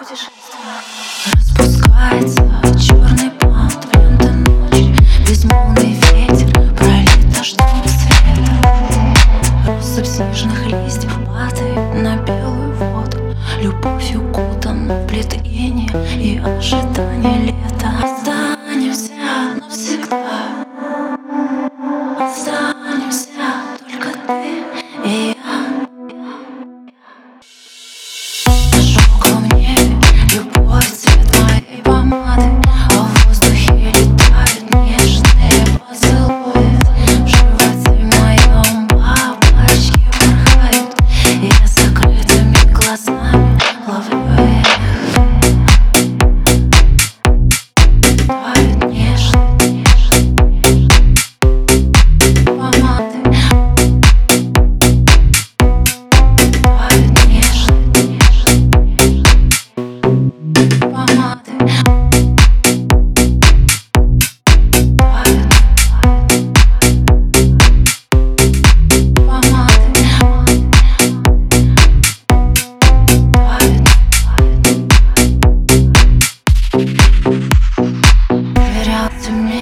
Распускается черный бант в ночи. Безмолвный ветер пролит дождем свет. Россыпь снежных листьев падает на белую воду. Любовью кутана в плетение и ожидание лета. Останемся навсегда. Останемся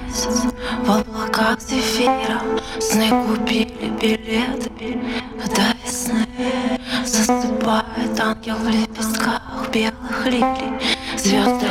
В облаках зефира Сны купили билеты. До весны Засыпает ангел в лепестках Белых лилий. Звезды